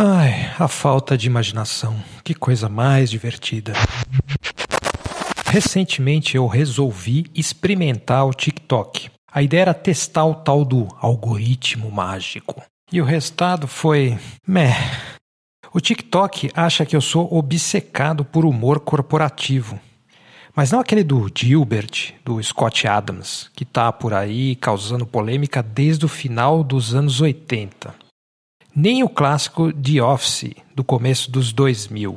Ai, a falta de imaginação. Que coisa mais divertida. Recentemente eu resolvi experimentar o TikTok. A ideia era testar o tal do algoritmo mágico. E o resultado foi. meh. O TikTok acha que eu sou obcecado por humor corporativo. Mas não aquele do Gilbert, do Scott Adams, que tá por aí causando polêmica desde o final dos anos 80 nem o clássico The Office do começo dos 2000.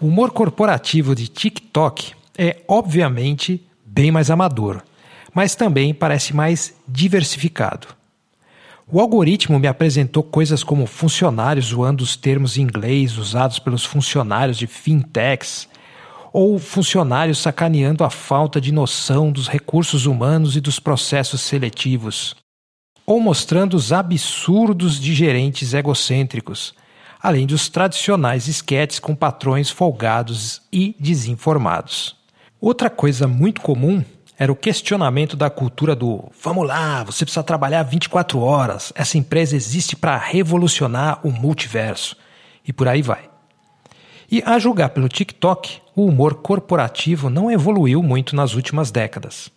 O humor corporativo de TikTok é, obviamente, bem mais amador, mas também parece mais diversificado. O algoritmo me apresentou coisas como funcionários zoando os termos em inglês usados pelos funcionários de fintechs, ou funcionários sacaneando a falta de noção dos recursos humanos e dos processos seletivos, ou mostrando os absurdos de gerentes egocêntricos, além dos tradicionais esquetes com patrões folgados e desinformados. Outra coisa muito comum era o questionamento da cultura do vamos lá, você precisa trabalhar 24 horas, essa empresa existe para revolucionar o multiverso. E por aí vai. E a julgar pelo TikTok, o humor corporativo não evoluiu muito nas últimas décadas.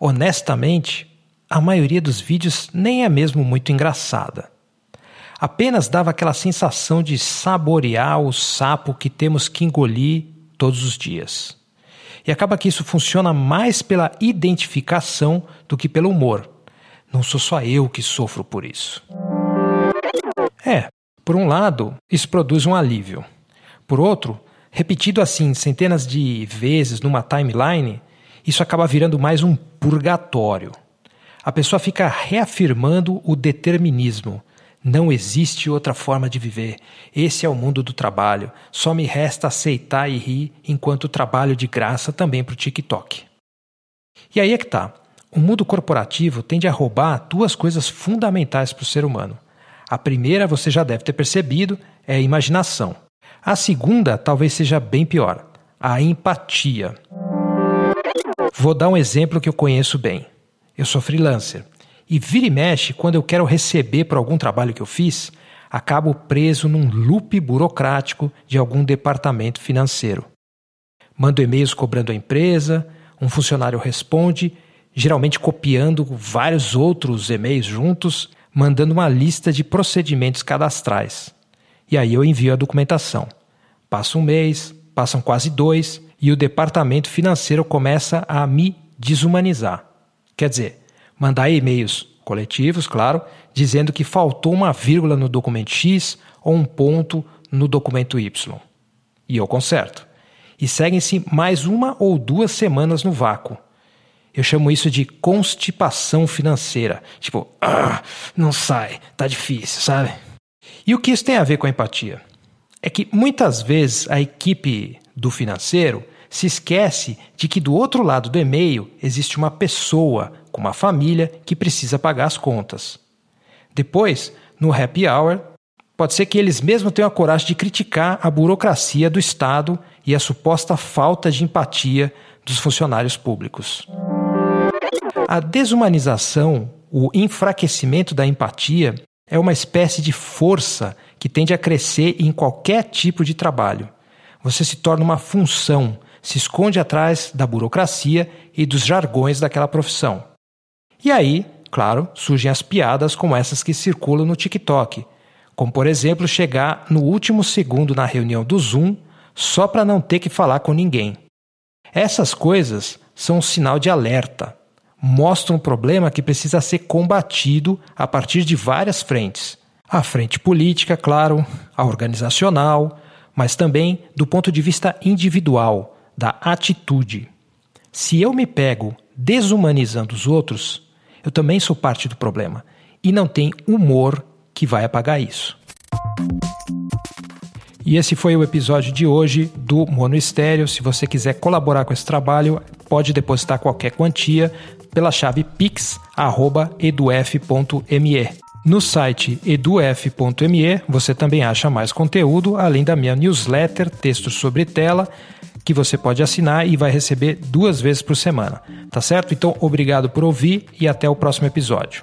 Honestamente, a maioria dos vídeos nem é mesmo muito engraçada. Apenas dava aquela sensação de saborear o sapo que temos que engolir todos os dias. E acaba que isso funciona mais pela identificação do que pelo humor. Não sou só eu que sofro por isso. É, por um lado, isso produz um alívio. Por outro, repetido assim centenas de vezes numa timeline, isso acaba virando mais um purgatório a pessoa fica reafirmando o determinismo. Não existe outra forma de viver. Esse é o mundo do trabalho. Só me resta aceitar e rir enquanto trabalho de graça também para o TikTok. E aí é que tá. O mundo corporativo tende a roubar duas coisas fundamentais para o ser humano. A primeira, você já deve ter percebido, é a imaginação. A segunda talvez seja bem pior: a empatia. Vou dar um exemplo que eu conheço bem. Eu sou freelancer. E vira e mexe, quando eu quero receber por algum trabalho que eu fiz, acabo preso num loop burocrático de algum departamento financeiro. Mando e-mails cobrando a empresa, um funcionário responde, geralmente copiando vários outros e-mails juntos, mandando uma lista de procedimentos cadastrais. E aí eu envio a documentação. Passa um mês, passam quase dois, e o departamento financeiro começa a me desumanizar. Quer dizer, mandar e-mails coletivos, claro, dizendo que faltou uma vírgula no documento X ou um ponto no documento Y. E eu conserto. E seguem-se mais uma ou duas semanas no vácuo. Eu chamo isso de constipação financeira. Tipo, ah, não sai, tá difícil, sabe? E o que isso tem a ver com a empatia? É que muitas vezes a equipe do financeiro se esquece de que do outro lado do e-mail existe uma pessoa com uma família que precisa pagar as contas. Depois, no happy hour, pode ser que eles mesmos tenham a coragem de criticar a burocracia do Estado e a suposta falta de empatia dos funcionários públicos. A desumanização, o enfraquecimento da empatia, é uma espécie de força que tende a crescer em qualquer tipo de trabalho. Você se torna uma função, se esconde atrás da burocracia e dos jargões daquela profissão. E aí, claro, surgem as piadas como essas que circulam no TikTok, como por exemplo chegar no último segundo na reunião do Zoom só para não ter que falar com ninguém. Essas coisas são um sinal de alerta, mostram um problema que precisa ser combatido a partir de várias frentes. A frente política, claro, a organizacional, mas também do ponto de vista individual, da atitude. Se eu me pego desumanizando os outros, eu também sou parte do problema. E não tem humor que vai apagar isso. E esse foi o episódio de hoje do Mono Estéreo. Se você quiser colaborar com esse trabalho, pode depositar qualquer quantia pela chave pix@eduf.me. No site eduf.me você também acha mais conteúdo, além da minha newsletter, textos sobre tela que você pode assinar e vai receber duas vezes por semana. Tá certo? Então, obrigado por ouvir e até o próximo episódio.